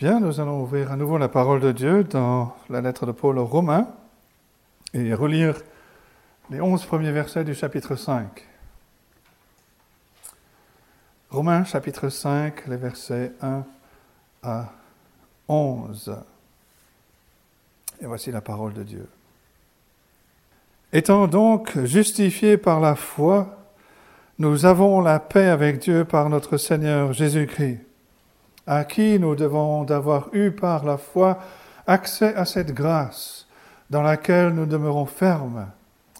Bien, nous allons ouvrir à nouveau la parole de Dieu dans la lettre de Paul aux Romains et relire les onze premiers versets du chapitre 5. Romains chapitre 5, les versets 1 à 11. Et voici la parole de Dieu. Étant donc justifiés par la foi, nous avons la paix avec Dieu par notre Seigneur Jésus-Christ à qui nous devons d'avoir eu par la foi accès à cette grâce dans laquelle nous demeurons fermes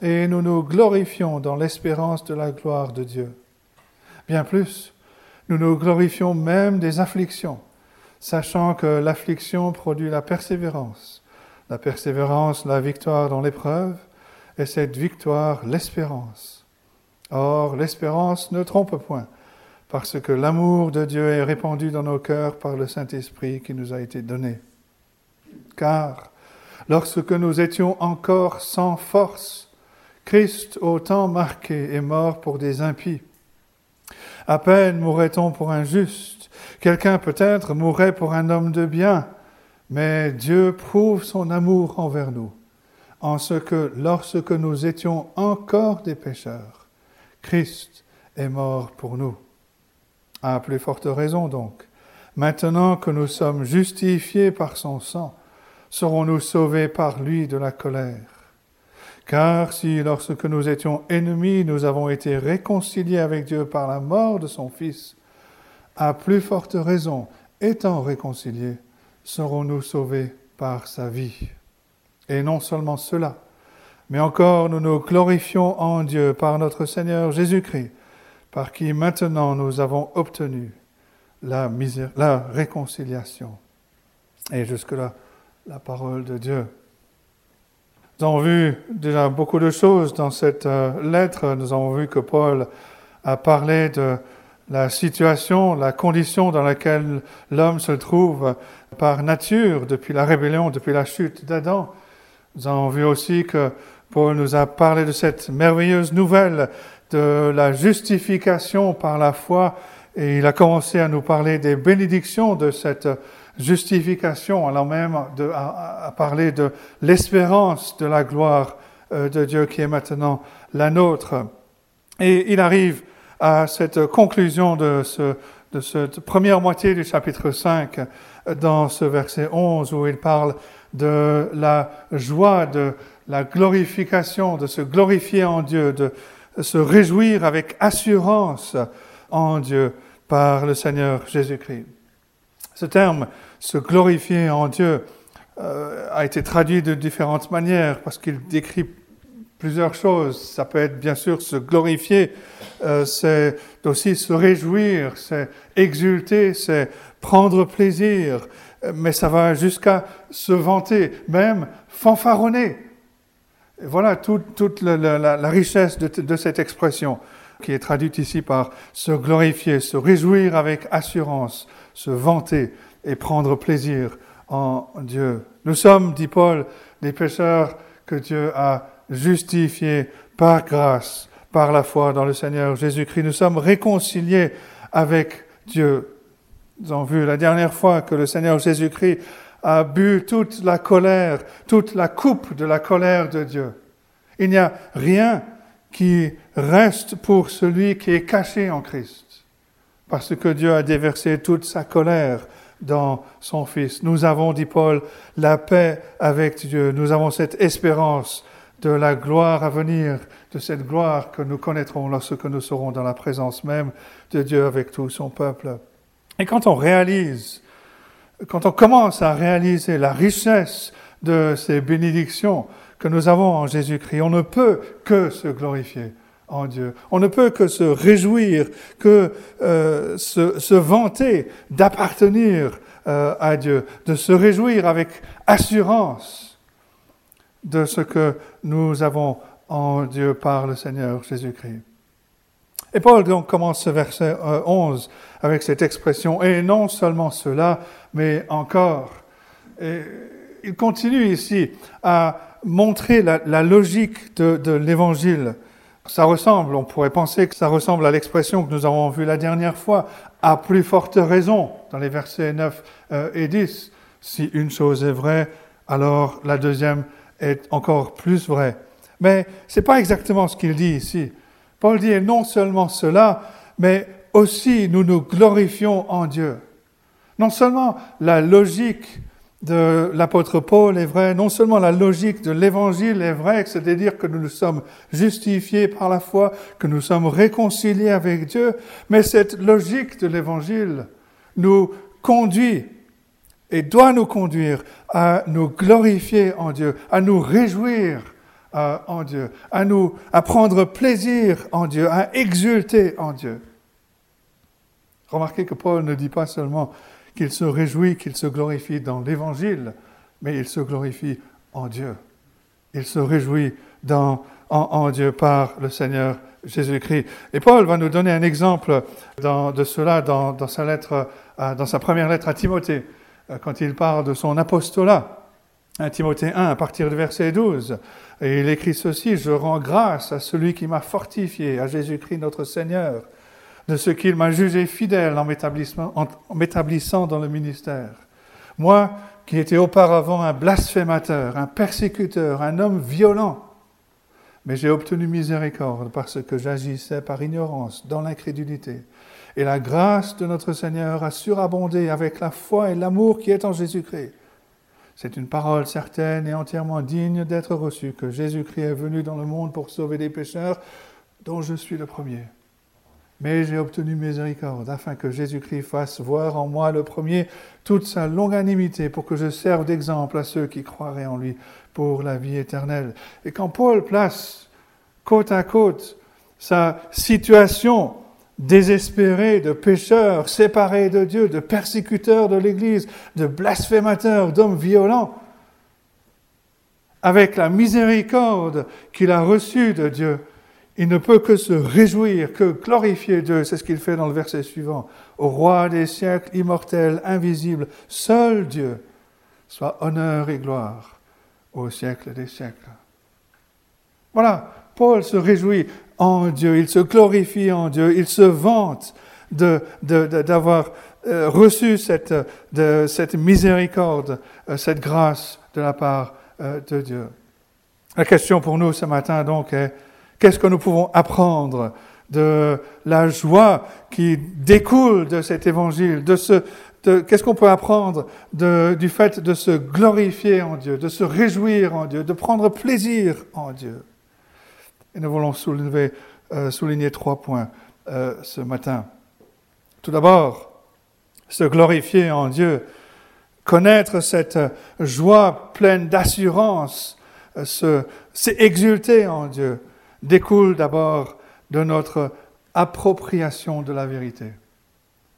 et nous nous glorifions dans l'espérance de la gloire de Dieu. Bien plus, nous nous glorifions même des afflictions, sachant que l'affliction produit la persévérance, la persévérance la victoire dans l'épreuve, et cette victoire l'espérance. Or, l'espérance ne trompe point, parce que l'amour de Dieu est répandu dans nos cœurs par le Saint-Esprit qui nous a été donné. Car lorsque nous étions encore sans force, Christ, au temps marqué, est mort pour des impies. À peine mourrait-on pour un juste, quelqu'un peut-être mourrait pour un homme de bien, mais Dieu prouve son amour envers nous, en ce que lorsque nous étions encore des pécheurs, Christ est mort pour nous. À plus forte raison donc, maintenant que nous sommes justifiés par son sang, serons-nous sauvés par lui de la colère? Car si lorsque nous étions ennemis, nous avons été réconciliés avec Dieu par la mort de son Fils, à plus forte raison, étant réconciliés, serons-nous sauvés par sa vie? Et non seulement cela, mais encore nous nous glorifions en Dieu par notre Seigneur Jésus-Christ, par qui maintenant nous avons obtenu la, la réconciliation. Et jusque-là, la parole de Dieu. Nous avons vu déjà beaucoup de choses dans cette euh, lettre. Nous avons vu que Paul a parlé de la situation, la condition dans laquelle l'homme se trouve par nature depuis la rébellion, depuis la chute d'Adam. Nous avons vu aussi que Paul nous a parlé de cette merveilleuse nouvelle de la justification par la foi et il a commencé à nous parler des bénédictions de cette justification, alors même de, à, parler de l'espérance de la gloire euh, de Dieu qui est maintenant la nôtre. Et il arrive à cette conclusion de, ce, de cette première moitié du chapitre 5 dans ce verset 11 où il parle de la joie, de la glorification, de se glorifier en Dieu, de, se réjouir avec assurance en Dieu par le Seigneur Jésus-Christ. Ce terme, se glorifier en Dieu, euh, a été traduit de différentes manières parce qu'il décrit plusieurs choses. Ça peut être bien sûr se glorifier, euh, c'est aussi se réjouir, c'est exulter, c'est prendre plaisir, mais ça va jusqu'à se vanter, même fanfaronner voilà toute, la, richesse de, cette expression qui est traduite ici par se glorifier, se réjouir avec assurance, se vanter et prendre plaisir en Dieu. Nous sommes, dit Paul, des pécheurs que Dieu a justifiés par grâce, par la foi dans le Seigneur Jésus-Christ. Nous sommes réconciliés avec Dieu. Nous avons vu la dernière fois que le Seigneur Jésus-Christ a bu toute la colère, toute la coupe de la colère de Dieu. Il n'y a rien qui reste pour celui qui est caché en Christ, parce que Dieu a déversé toute sa colère dans son Fils. Nous avons, dit Paul, la paix avec Dieu. Nous avons cette espérance de la gloire à venir, de cette gloire que nous connaîtrons lorsque nous serons dans la présence même de Dieu avec tout son peuple. Et quand on réalise quand on commence à réaliser la richesse de ces bénédictions que nous avons en Jésus-Christ, on ne peut que se glorifier en Dieu. On ne peut que se réjouir, que euh, se, vanter d'appartenir euh, à Dieu, de se réjouir avec assurance de ce que nous avons en Dieu par le Seigneur Jésus-Christ. Et Paul commence ce verset 11 euh, avec cette expression, et non seulement cela, mais encore. Il continue ici à montrer la, logique de, l'évangile Ça ressemble, on pourrait penser que ça ressemble à l'expression que nous avons vue la dernière fois, à plus forte raison, dans les versets 9 euh, et 10. Si une chose est vraie, alors la deuxième est encore plus vraie. Mais ce n'est pas exactement ce qu'il dit ici. Paul dit non seulement cela, mais aussi nous nous glorifions en Dieu. Non seulement la logique de l'apôtre Paul est vraie, non seulement la logique de l'évangile est vraie, c'est-à-dire que nous nous sommes justifiés par la foi, que nous sommes réconciliés avec Dieu, mais cette logique de l'évangile nous conduit et doit nous conduire à nous glorifier en Dieu, à nous réjouir euh, en Dieu, à nous, à prendre plaisir en Dieu, à exulter en Dieu. Remarquez que Paul ne dit pas seulement qu'il se réjouit, qu'il se glorifie dans l'Évangile, mais il se glorifie en Dieu. Il se réjouit en, Dieu par le Seigneur Jésus-Christ. Et Paul va nous donner un exemple de cela euh, dans sa première lettre à Timothée, euh, quand il parle de son apostolat. Timothée 1, à partir du verset 12. Et il écrit ceci, Je rends grâce à celui qui m'a fortifié, à Jésus-Christ notre Seigneur, de ce qu'il m'a jugé fidèle en m'établissant dans le ministère. Moi, qui étais auparavant un blasphémateur, un persécuteur, un homme violent, mais j'ai obtenu miséricorde parce que j'agissais par ignorance, dans l'incrédulité. Et la grâce de notre Seigneur a surabondé avec la foi et l'amour qui est en Jésus-Christ. C'est une parole certaine et entièrement digne d'être reçue que Jésus-Christ est venu dans le monde pour sauver des pécheurs, dont je suis le premier. Mais j'ai obtenu miséricorde afin que Jésus-Christ fasse voir en moi le premier toute sa longanimité pour que je serve d'exemple à ceux qui croiraient en lui pour la vie éternelle. Et quand Paul place côte à côte sa situation désespérés, de pécheurs, séparés de Dieu, de persécuteurs de l'Église, de blasphémateurs, d'hommes violents, avec la miséricorde qu'il a reçue de Dieu, il ne peut que se réjouir, que glorifier Dieu. C'est ce qu'il fait dans le verset suivant. Au roi des siècles, immortel, invisible, seul Dieu, soit honneur et gloire au siècle des siècles. Voilà, Paul se réjouit en Dieu, il se glorifie en Dieu, il se vante d'avoir euh, reçu cette, de, cette miséricorde, euh, cette grâce de la part euh, de Dieu. La question pour nous ce matin donc est, qu'est-ce que nous pouvons apprendre de la joie qui découle de cet évangile, de ce, qu'est-ce qu'on peut apprendre de, du fait de se glorifier en Dieu, de se réjouir en Dieu, de prendre plaisir en Dieu? Et nous voulons euh, souligner trois points euh, ce matin. Tout d'abord, se glorifier en Dieu, connaître cette joie pleine d'assurance, euh, s'exulter en Dieu, découle d'abord de notre appropriation de la vérité,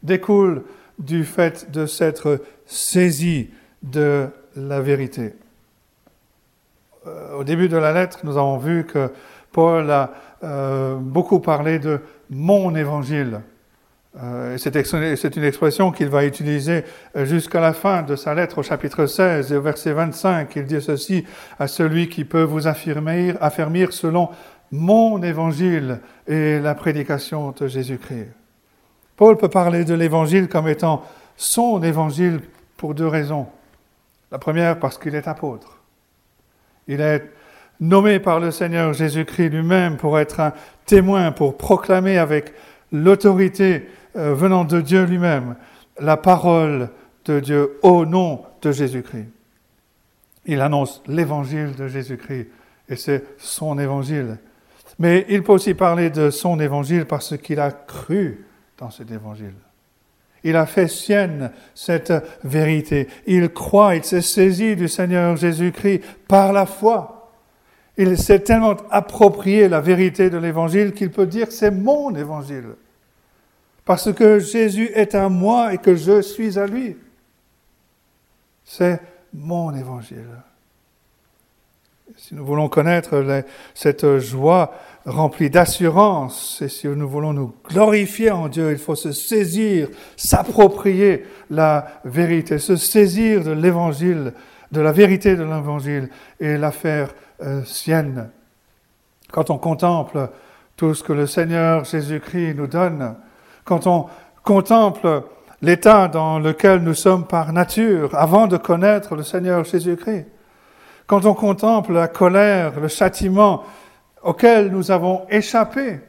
découle du fait de s'être saisi de la vérité. Au début de la lettre, nous avons vu que Paul a euh, beaucoup parlé de mon évangile. Euh, c'est une expression qu'il va utiliser euh, jusqu'à la fin de sa lettre au chapitre 16 et au verset 25. Il dit ceci à celui qui peut vous affirmer, affermir selon mon évangile et la prédication de Jésus-Christ. Paul peut parler de l'évangile comme étant son évangile pour deux raisons. La première, parce qu'il est apôtre. Il est nommé par le Seigneur Jésus-Christ lui-même pour être un témoin, pour proclamer avec l'autorité euh, venant de Dieu lui-même la parole de Dieu au nom de Jésus-Christ. Il annonce l'évangile de Jésus-Christ et c'est son évangile. Mais il peut aussi parler de son évangile parce qu'il a cru dans cet évangile. Il a fait sienne cette vérité. Il croit, il s'est saisi du Seigneur Jésus-Christ par la foi. Il s'est tellement approprié la vérité de l'évangile qu'il peut dire c'est mon évangile. Parce que Jésus est à moi et que je suis à lui. C'est mon évangile. Si nous voulons connaître cette joie remplie d'assurance, et si nous voulons nous glorifier en Dieu, il faut se saisir, s'approprier la vérité, se saisir de l'évangile, de la vérité de l'évangile et la faire euh, sienne. Quand on contemple tout ce que le Seigneur Jésus-Christ nous donne, quand on contemple l'état dans lequel nous sommes par nature avant de connaître le Seigneur Jésus-Christ, quand on contemple la colère, le châtiment auquel nous avons échappé,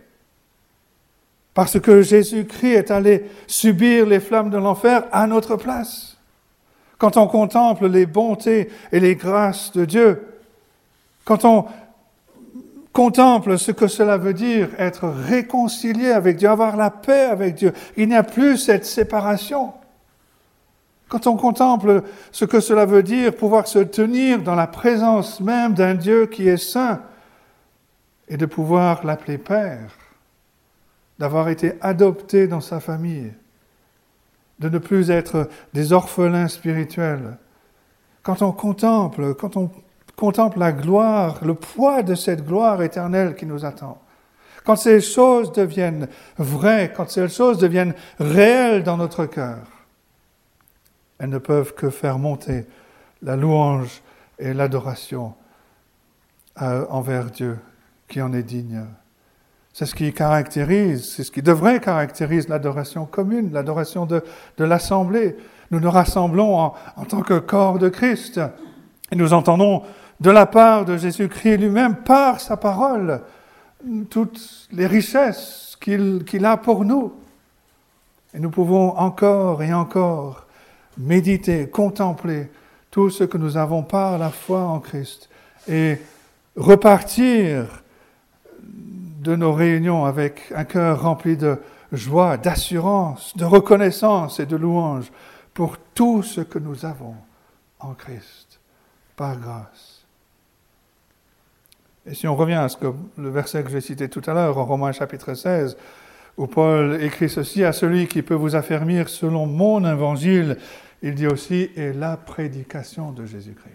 parce que Jésus-Christ est allé subir les flammes de l'enfer à notre place, quand on contemple les bontés et les grâces de Dieu, quand on contemple ce que cela veut dire être réconcilié avec Dieu, avoir la paix avec Dieu. Il n'y a plus cette séparation. Quand on contemple ce que cela veut dire, pouvoir se tenir dans la présence même d'un Dieu qui est saint et de pouvoir l'appeler Père, d'avoir été adopté dans sa famille, de ne plus être des orphelins spirituels. Quand on contemple, quand on contemple la gloire, le poids de cette gloire éternelle qui nous attend. Quand ces choses deviennent vraies, quand ces choses deviennent réelles dans notre cœur, elles ne peuvent que faire monter la louange et l'adoration euh, envers Dieu qui en est digne. C'est ce qui caractérise, c'est ce qui devrait caractériser l'adoration commune, l'adoration de, l'Assemblée. Nous nous rassemblons en, en tant que corps de Christ et nous entendons de la part de Jésus-Christ lui-même, par sa parole, toutes les richesses qu'il a pour nous. Et nous pouvons encore et encore méditer, contempler tout ce que nous avons par la foi en Christ et repartir de nos réunions avec un cœur rempli de joie, d'assurance, de reconnaissance et de louange pour tout ce que nous avons en Christ, par grâce. Et si on revient à ce que le verset que j'ai cité tout à l'heure, en Romains chapitre 16, où Paul écrit ceci, à celui qui peut vous affermir selon mon évangile, il dit aussi, et la prédication de Jésus-Christ.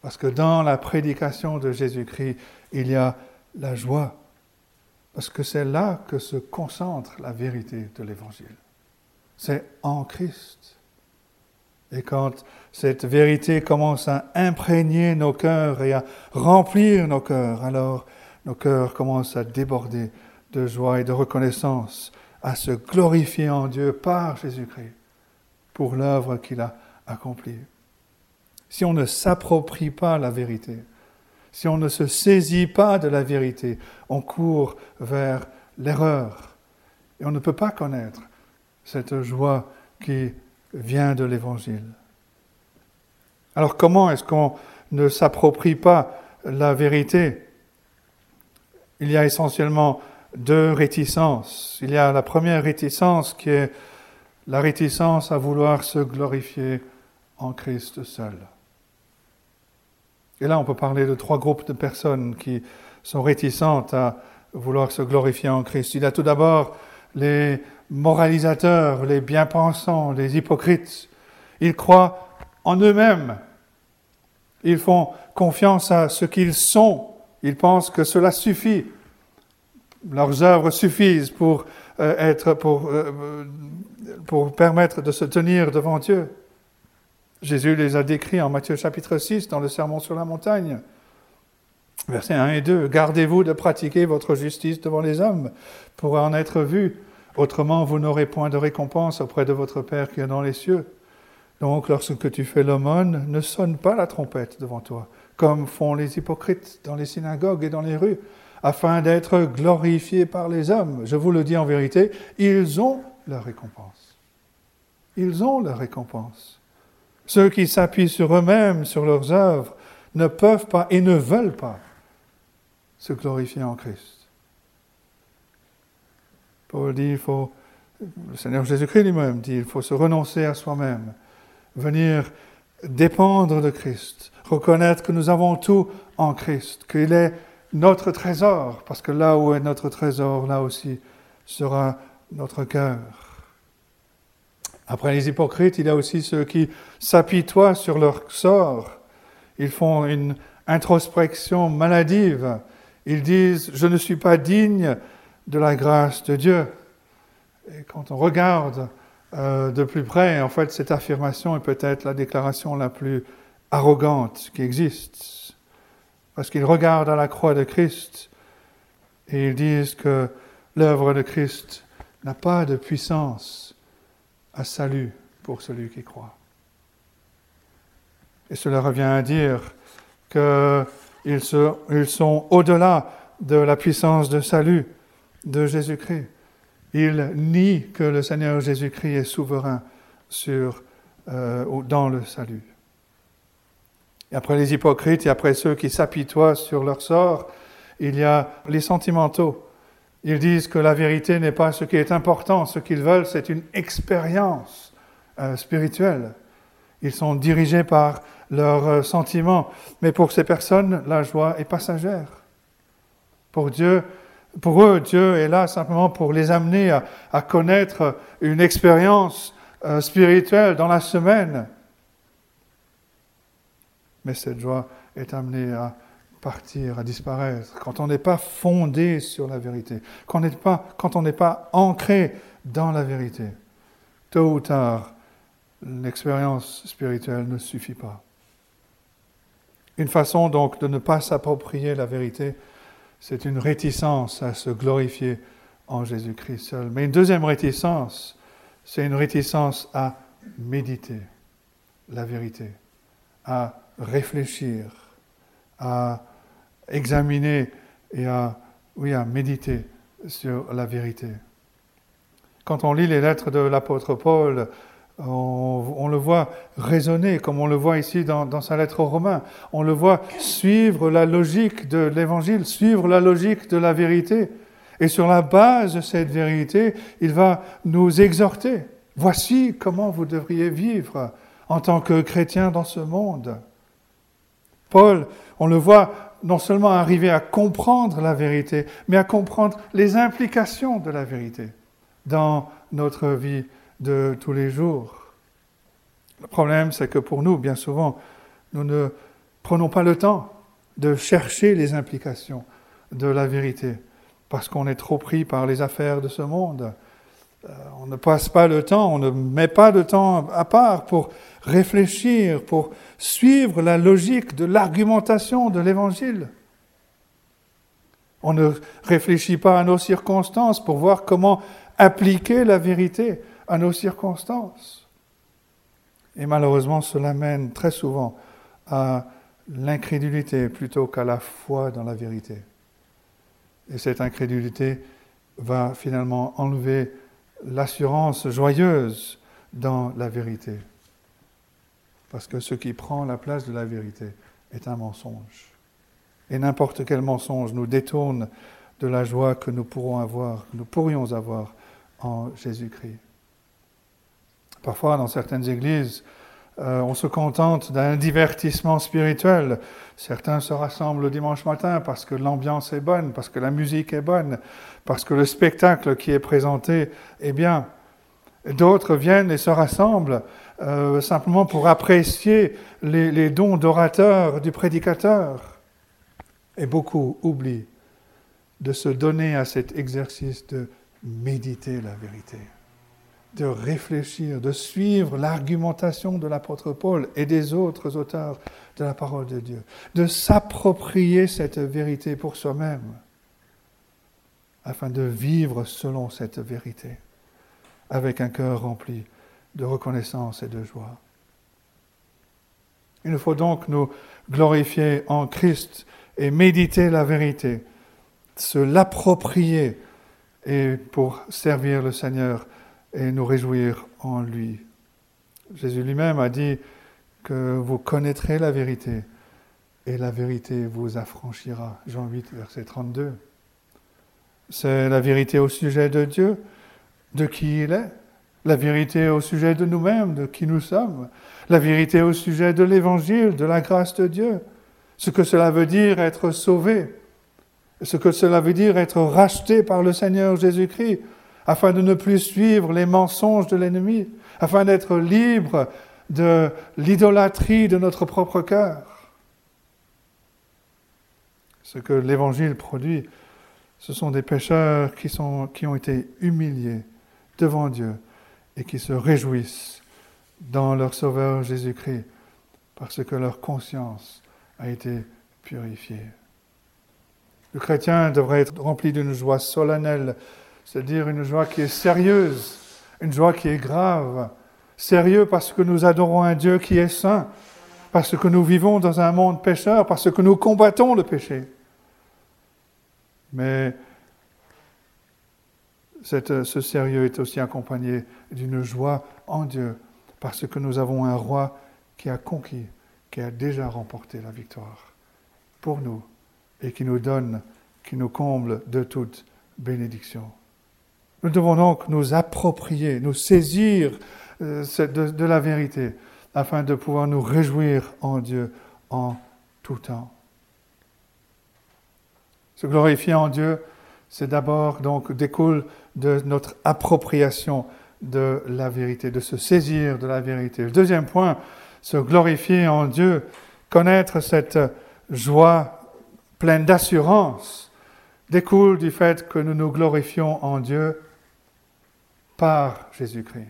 Parce que dans la prédication de Jésus-Christ, il y a la joie. Parce que c'est là que se concentre la vérité de l'Évangile. C'est en Christ. Et quand cette vérité commence à imprégner nos cœurs et à remplir nos cœurs, alors nos cœurs commencent à déborder de joie et de reconnaissance, à se glorifier en Dieu par Jésus-Christ pour l'œuvre qu'il a accomplie. Si on ne s'approprie pas la vérité, si on ne se saisit pas de la vérité, on court vers l'erreur. Et on ne peut pas connaître cette joie qui vient de l'Évangile. Alors comment est-ce qu'on ne s'approprie pas la vérité? Il y a essentiellement deux réticences. Il y a la première réticence qui est la réticence à vouloir se glorifier en Christ seul. Et là, on peut parler de trois groupes de personnes qui sont réticentes à vouloir se glorifier en Christ. Il y a tout d'abord les moralisateurs, les bien-pensants, les hypocrites. Ils croient en eux-mêmes. Ils font confiance à ce qu'ils sont. Ils pensent que cela suffit. Leurs œuvres suffisent pour euh, être, pour, euh, pour permettre de se tenir devant Dieu. Jésus les a décrits en Matthieu chapitre 6 dans le Sermon sur la montagne. Versets 1 et 2. Gardez-vous de pratiquer votre justice devant les hommes pour en être vu. Autrement, vous n'aurez point de récompense auprès de votre Père qui est dans les cieux. Donc, lorsque tu fais l'aumône, ne sonne pas la trompette devant toi, comme font les hypocrites dans les synagogues et dans les rues, afin d'être glorifiés par les hommes. Je vous le dis en vérité, ils ont leur récompense. Ils ont leur récompense. Ceux qui s'appuient sur eux-mêmes, sur leurs œuvres, ne peuvent pas et ne veulent pas se glorifier en Christ. Il faut, le Seigneur Jésus-Christ lui-même dit, il faut se renoncer à soi-même, venir dépendre de Christ, reconnaître que nous avons tout en Christ, qu'il est notre trésor, parce que là où est notre trésor, là aussi sera notre cœur. Après les hypocrites, il y a aussi ceux qui s'apitoient sur leur sort. Ils font une introspection maladive. Ils disent, je ne suis pas digne de la grâce de Dieu. Et quand on regarde euh, de plus près, en fait, cette affirmation est peut-être la déclaration la plus arrogante qui existe. Parce qu'ils regardent à la croix de Christ Et ils disent que l'œuvre de Christ n'a pas de puissance à salut pour celui qui croit. Et cela revient à dire qu'ils sont au-delà de la puissance de salut de Jésus-Christ. Ils nient que le Seigneur Jésus-Christ est souverain sur, euh, dans le salut. Après les hypocrites et après ceux qui s'apitoient sur leur sort, il y a les sentimentaux. Ils disent que la vérité n'est pas ce qui est important, ce qu'ils veulent, c'est une expérience euh, spirituelle. Ils sont dirigés par leurs euh, sentiments. Mais pour ces personnes, la joie est passagère. Pour Dieu, pour eux, Dieu est là simplement pour les amener à, connaître une expérience euh, spirituelle dans la semaine. Mais cette joie est amenée à partir, à disparaître, quand on n'est pas fondé sur la vérité, quand on n'est pas, quand on n'est pas ancré dans la vérité. Tôt ou tard, l'expérience spirituelle ne suffit pas. Une façon donc de ne pas s'approprier la vérité, c'est une réticence à se glorifier en Jésus-Christ seul. Mais une deuxième réticence, c'est une réticence à méditer la vérité, à réfléchir, à examiner et à, méditer sur la vérité. Quand on lit les lettres de l'apôtre Paul, on, le voit raisonner, comme on le voit ici dans, sa lettre aux Romains. On le voit suivre la logique de l'Évangile, suivre la logique de la vérité. Et sur la base de cette vérité, il va nous exhorter. Voici comment vous devriez vivre en tant que chrétien dans ce monde. Paul, on le voit non seulement arriver à comprendre la vérité, mais à comprendre les implications de la vérité dans notre vie de tous les jours. Le problème, c'est que pour nous, bien souvent, nous ne prenons pas le temps de chercher les implications de la vérité, parce qu'on est trop pris par les affaires de ce monde. Euh, on ne passe pas le temps, on ne met pas de temps à part pour réfléchir, pour suivre la logique de l'argumentation de l'Évangile. On ne réfléchit pas à nos circonstances pour voir comment appliquer la vérité à nos circonstances. Et malheureusement, cela mène très souvent à l'incrédulité plutôt qu'à la foi dans la vérité. Et cette incrédulité va finalement enlever l'assurance joyeuse dans la vérité. Parce que ce qui prend la place de la vérité est un mensonge. Et n'importe quel mensonge nous détourne de la joie que nous pourrons avoir, que nous pourrions avoir en Jésus-Christ. Parfois, dans certaines églises, euh, on se contente d'un divertissement spirituel. Certains se rassemblent le dimanche matin parce que l'ambiance est bonne, parce que la musique est bonne, parce que le spectacle qui est présenté est bien. D'autres viennent et se rassemblent euh, simplement pour apprécier les, les dons d'orateur du prédicateur. Et beaucoup oublient de se donner à cet exercice de méditer la vérité de réfléchir, de suivre l'argumentation de l'apôtre Paul et des autres auteurs de la parole de Dieu, de s'approprier cette vérité pour soi-même, afin de vivre selon cette vérité, avec un cœur rempli de reconnaissance et de joie. Il nous faut donc nous glorifier en Christ et méditer la vérité, se l'approprier et pour servir le Seigneur et nous réjouir en lui. Jésus lui-même a dit que vous connaîtrez la vérité et la vérité vous affranchira. Jean 8, verset 32. C'est la vérité au sujet de Dieu, de qui il est, la vérité au sujet de nous-mêmes, de qui nous sommes, la vérité au sujet de l'Évangile, de la grâce de Dieu, ce que cela veut dire être sauvé, ce que cela veut dire être racheté par le Seigneur Jésus-Christ, afin de ne plus suivre les mensonges de l'ennemi, afin d'être libre de l'idolâtrie de notre propre cœur. Ce que l'Évangile produit, ce sont des pécheurs qui, sont, qui ont été humiliés devant Dieu et qui se réjouissent dans leur Sauveur Jésus-Christ parce que leur conscience a été purifiée. Le chrétien devrait être rempli d'une joie solennelle, c'est-à-dire une joie qui est sérieuse, une joie qui est grave. Sérieux parce que nous adorons un Dieu qui est saint, parce que nous vivons dans un monde pécheur, parce que nous combattons le péché. Mais ce sérieux est aussi accompagné d'une joie en Dieu, parce que nous avons un roi qui a conquis, qui a déjà remporté la victoire pour nous et qui nous donne, qui nous comble de toute bénédiction. Nous devons donc nous approprier, nous saisir euh, de, la vérité afin de pouvoir nous réjouir en Dieu en tout temps. Se glorifier en Dieu, c'est d'abord donc découle de notre appropriation de la vérité, de se saisir de la vérité. Le deuxième point, se glorifier en Dieu, connaître cette joie pleine d'assurance, découle du fait que nous nous glorifions en Dieu par Jésus-Christ.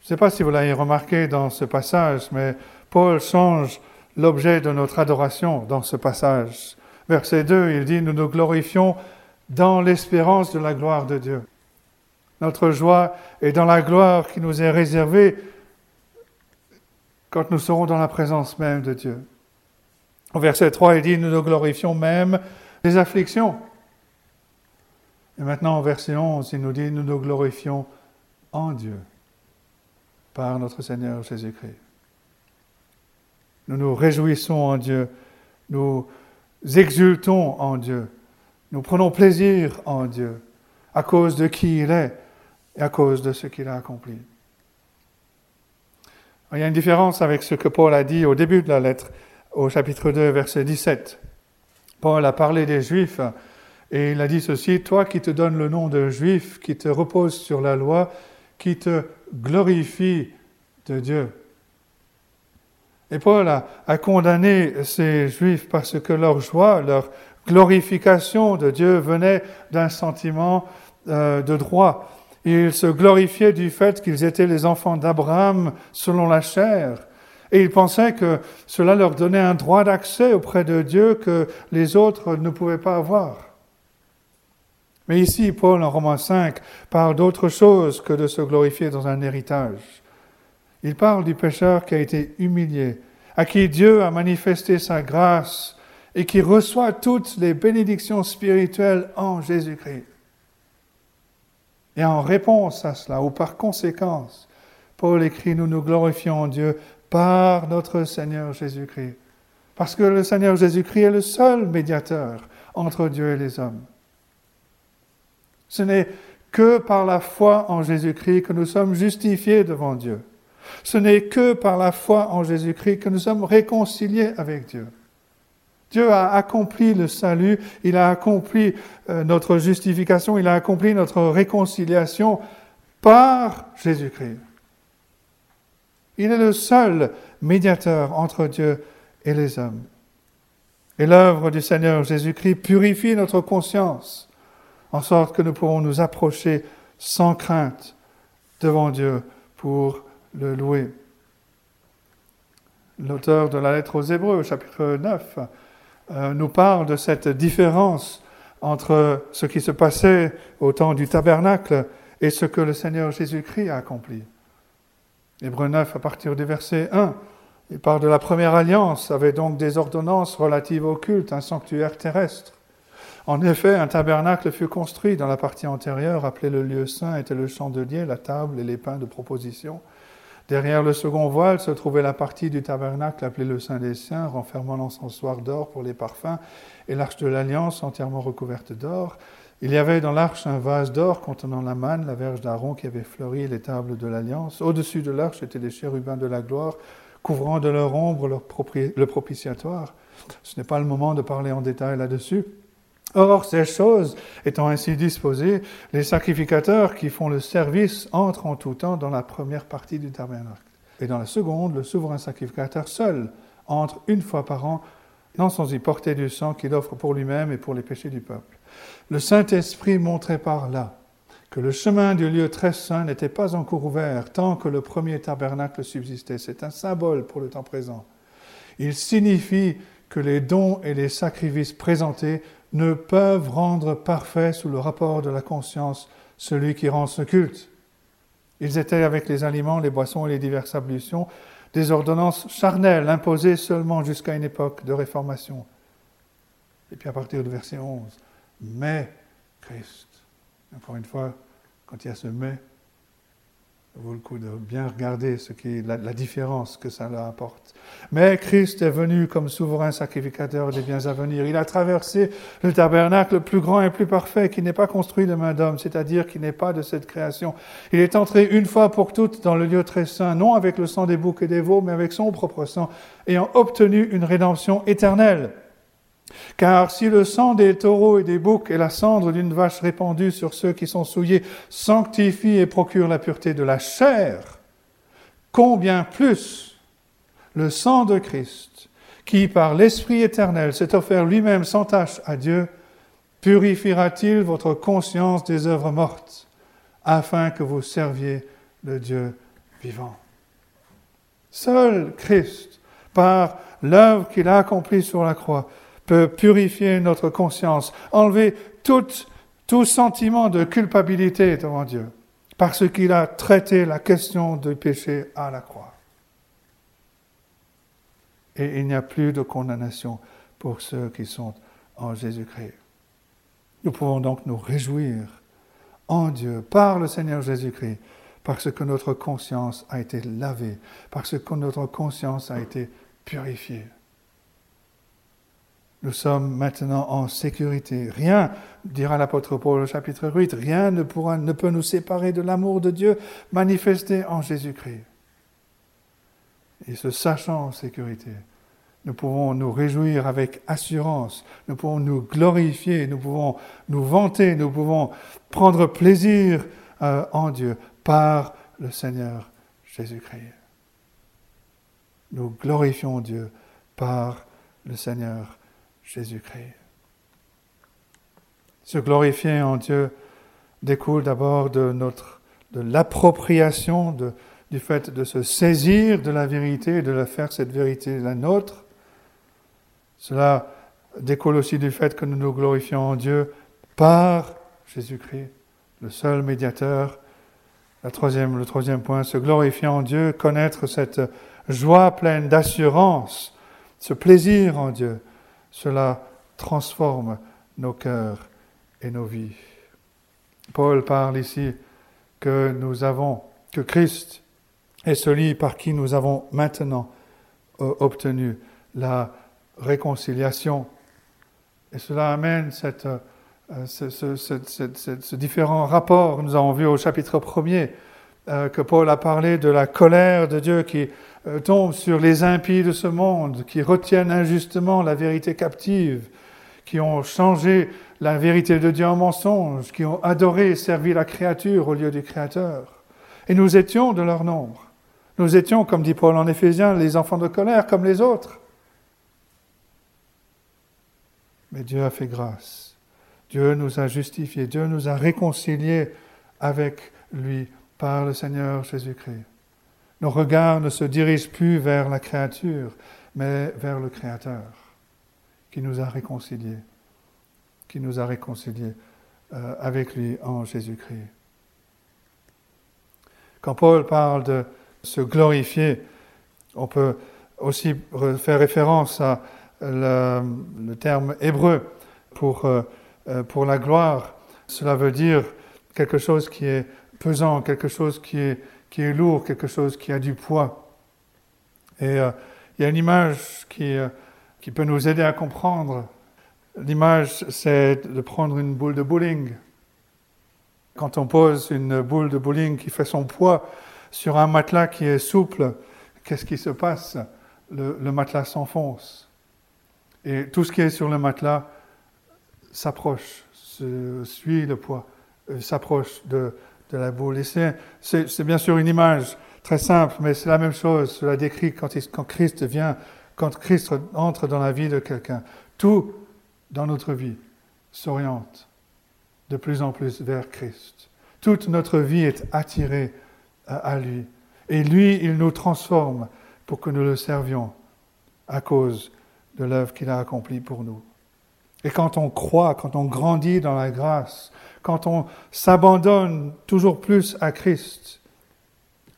Je ne sais pas si vous l'avez remarqué dans ce passage, mais Paul change l'objet de notre adoration dans ce passage. Verset 2, il dit, nous nous glorifions dans l'espérance de la gloire de Dieu. Notre joie est dans la gloire qui nous est réservée quand nous serons dans la présence même de Dieu. Au verset 3, il dit, nous nous glorifions même des afflictions. Et maintenant, au verset 11, il nous dit, nous nous glorifions en Dieu par notre Seigneur Jésus-Christ. Nous nous réjouissons en Dieu, nous exultons en Dieu, nous prenons plaisir en Dieu à cause de qui il est et à cause de ce qu'il a accompli. Il y a une différence avec ce que Paul a dit au début de la lettre, au chapitre 2, verset 17. Paul a parlé des Juifs et il a dit ceci, toi qui te donnes le nom de Juif, qui te repose sur la loi, qui te glorifie de Dieu. Et Paul a, condamné ces Juifs parce que leur joie, leur glorification de Dieu venait d'un sentiment euh, de droit. Ils se glorifiaient du fait qu'ils étaient les enfants d'Abraham selon la chair. Et ils pensaient que cela leur donnait un droit d'accès auprès de Dieu que les autres ne pouvaient pas avoir. Mais ici, Paul, en Romains 5, parle d'autre chose que de se glorifier dans un héritage. Il parle du pécheur qui a été humilié, à qui Dieu a manifesté sa grâce et qui reçoit toutes les bénédictions spirituelles en Jésus-Christ. Et en réponse à cela, ou par conséquence, Paul écrit, nous nous glorifions en Dieu par notre Seigneur Jésus-Christ. Parce que le Seigneur Jésus-Christ est le seul médiateur entre Dieu et les hommes. Ce n'est que par la foi en Jésus-Christ que nous sommes justifiés devant Dieu. Ce n'est que par la foi en Jésus-Christ que nous sommes réconciliés avec Dieu. Dieu a accompli le salut, il a accompli euh, notre justification, il a accompli notre réconciliation par Jésus-Christ. Il est le seul médiateur entre Dieu et les hommes. Et l'œuvre du Seigneur Jésus-Christ purifie notre conscience, en sorte que nous pourrons nous approcher sans crainte devant Dieu pour le louer. L'auteur de la lettre aux Hébreux, chapitre 9, euh, nous parle de cette différence entre ce qui se passait au temps du tabernacle et ce que le Seigneur Jésus-Christ a accompli. Hébreux 9, à partir du verset 1, il parle de la première alliance, avec donc des ordonnances relatives au culte, un sanctuaire terrestre. En effet, un tabernacle fut construit dans la partie antérieure, appelé le lieu saint, était le chandelier, la table et les pains de proposition. Derrière le second voile se trouvait la partie du tabernacle appelée le Saint des Saints, renfermant l'encensoir d'or pour les parfums, et l'arche de l'Alliance entièrement recouverte d'or. Il y avait dans l'arche un vase d'or contenant la manne, la verge d'Aaron qui avait fleuri les tables de l'Alliance. Au-dessus de l'arche étaient les chérubins de la gloire, couvrant de leur ombre le propitiatoire. Ce n'est pas le moment de parler en détail là-dessus. Or, ces choses étant ainsi disposées, les sacrificateurs qui font le service entrent en tout temps dans la première partie du tabernacle. Et dans la seconde, le souverain sacrificateur seul entre une fois par an, non sans y porter du sang qu'il offre pour lui-même et pour les péchés du peuple. Le Saint-Esprit montrait par là que le chemin du lieu très saint n'était pas encore ouvert tant que le premier tabernacle subsistait. C'est un symbole pour le temps présent. Il signifie que les dons et les sacrifices présentés ne peuvent rendre parfait sous le rapport de la conscience celui qui rend ce culte. Ils étaient avec les aliments, les boissons et les diverses ablutions des ordonnances charnelles imposées seulement jusqu'à une époque de réformation. Et puis à partir du verset 11, mais Christ. Encore une fois, quand il y a ce mais, vaut le coup de bien regarder ce qui, la, la différence que ça leur apporte. Mais Christ est venu comme souverain sacrificateur des biens à venir. Il a traversé le tabernacle le plus grand et plus parfait, qui n'est pas construit de main d'homme, c'est-à-dire qui n'est pas de cette création. Il est entré une fois pour toutes dans le lieu très saint, non avec le sang des boucs et des veaux, mais avec son propre sang, ayant obtenu une rédemption éternelle. Car si le sang des taureaux et des boucs et la cendre d'une vache répandue sur ceux qui sont souillés sanctifie et procure la pureté de la chair, combien plus le sang de Christ, qui par l'Esprit éternel s'est offert lui-même sans tâche à Dieu, purifiera-t-il votre conscience des œuvres mortes, afin que vous serviez le Dieu vivant? Seul Christ, par l'œuvre qu'il a accomplie sur la croix, peut purifier notre conscience, enlever tout, tout sentiment de culpabilité devant Dieu, parce qu'il a traité la question du péché à la croix. Et il n'y a plus de condamnation pour ceux qui sont en Jésus-Christ. Nous pouvons donc nous réjouir en Dieu par le Seigneur Jésus-Christ, parce que notre conscience a été lavée, parce que notre conscience a été purifiée. Nous sommes maintenant en sécurité. Rien, dira l'apôtre Paul au chapitre 8, rien ne, pourra, ne peut nous séparer de l'amour de Dieu manifesté en Jésus-Christ. Et se sachant en sécurité, nous pouvons nous réjouir avec assurance, nous pouvons nous glorifier, nous pouvons nous vanter, nous pouvons prendre plaisir euh, en Dieu par le Seigneur Jésus-Christ. Nous glorifions Dieu par le Seigneur Jésus-Christ. Se glorifier en Dieu découle d'abord de notre de l'appropriation du fait de se saisir de la vérité et de la faire cette vérité la nôtre. Cela découle aussi du fait que nous nous glorifions en Dieu par Jésus-Christ, le seul médiateur. La troisième, le troisième point, se glorifier en Dieu, connaître cette joie pleine d'assurance, ce plaisir en Dieu, cela transforme nos cœurs et nos vies. Paul parle ici que nous avons, que Christ est celui par qui nous avons maintenant euh, obtenu la réconciliation. Et cela amène cette, euh, ce, ce, différent rapport. Nous avons vu au chapitre premier euh, que Paul a parlé de la colère de Dieu qui euh, tombe sur les impies de ce monde, qui retiennent injustement la vérité captive, qui ont changé la vérité de Dieu en mensonge, qui ont adoré et servi la créature au lieu du Créateur. Et nous étions de leur nombre. Nous étions, comme dit Paul en Éphésiens, les enfants de colère comme les autres. Mais Dieu a fait grâce. Dieu nous a justifiés. Dieu nous a réconciliés avec lui par le Seigneur Jésus-Christ. Nos regards ne se dirigent plus vers la créature, mais vers le Créateur, qui nous a réconciliés, qui nous a réconciliés euh, avec lui en Jésus-Christ. Quand Paul parle de se glorifier, on peut aussi faire référence à le, terme hébreu pour, euh, euh, pour la gloire. Cela veut dire quelque chose qui est pesant, quelque chose qui est qui est lourd, quelque chose qui a du poids. Et euh, il y a une image qui, euh, qui peut nous aider à comprendre. L'image, c'est de prendre une boule de bowling. Quand on pose une boule de bowling qui fait son poids sur un matelas qui est souple, qu'est-ce qui se passe? Le, matelas s'enfonce. Et tout ce qui est sur le matelas s'approche, suit le poids, euh, s'approche de, c'est bien sûr une image très simple, mais c'est la même chose. Cela décrit quand, quand Christ vient, quand Christ entre dans la vie de quelqu'un. Tout dans notre vie s'oriente de plus en plus vers Christ. Toute notre vie est attirée à lui. Et lui, il nous transforme pour que nous le servions à cause de l'œuvre qu'il a accomplie pour nous. Et quand on croit, quand on grandit dans la grâce, quand on s'abandonne toujours plus à Christ,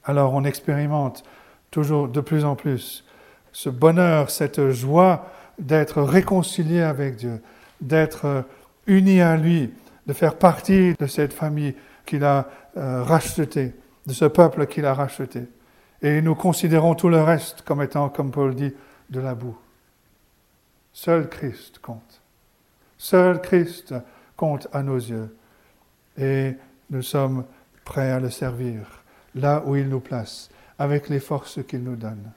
alors on expérimente toujours de plus en plus ce bonheur, cette joie d'être réconcilié avec Dieu, d'être uni à lui, de faire partie de cette famille qu'il a euh, rachetée, de ce peuple qu'il a racheté. Et nous considérons tout le reste comme étant, comme Paul dit, de la boue. Seul Christ compte. Seul Christ compte à nos yeux. Et nous sommes prêts à le servir là où il nous place, avec les forces qu'il nous donne.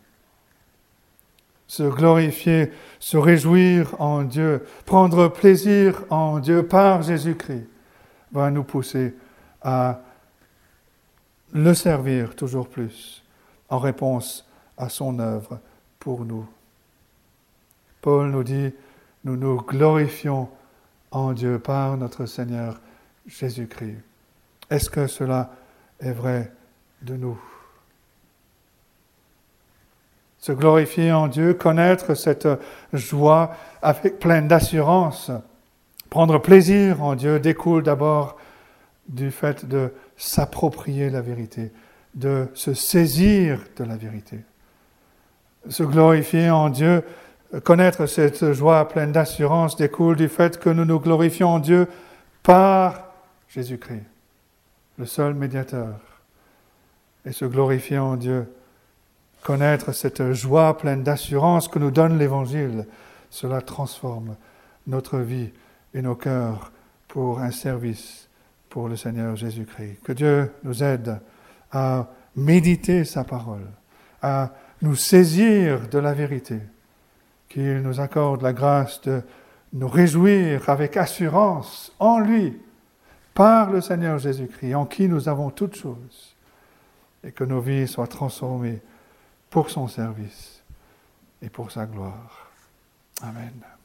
Se glorifier, se réjouir en Dieu, prendre plaisir en Dieu par Jésus-Christ va nous pousser à le servir toujours plus en réponse à son œuvre pour nous. Paul nous dit, nous nous glorifions en Dieu par notre Seigneur Jésus-Christ. Est-ce que cela est vrai de nous? Se glorifier en Dieu, connaître cette joie avec pleine d'assurance, prendre plaisir en Dieu découle d'abord du fait de s'approprier la vérité, de se saisir de la vérité. Se glorifier en Dieu, connaître cette joie pleine d'assurance découle du fait que nous nous glorifions en Dieu par Jésus-Christ, le seul médiateur. Et se glorifier en Dieu, connaître cette joie pleine d'assurance que nous donne l'Évangile, cela transforme notre vie et nos cœurs pour un service pour le Seigneur Jésus-Christ. Que Dieu nous aide à méditer sa parole, à nous saisir de la vérité, qu'il nous accorde la grâce de nous réjouir avec assurance en lui, par le Seigneur Jésus-Christ, en qui nous avons toutes choses, et que nos vies soient transformées pour son service et pour sa gloire. Amen.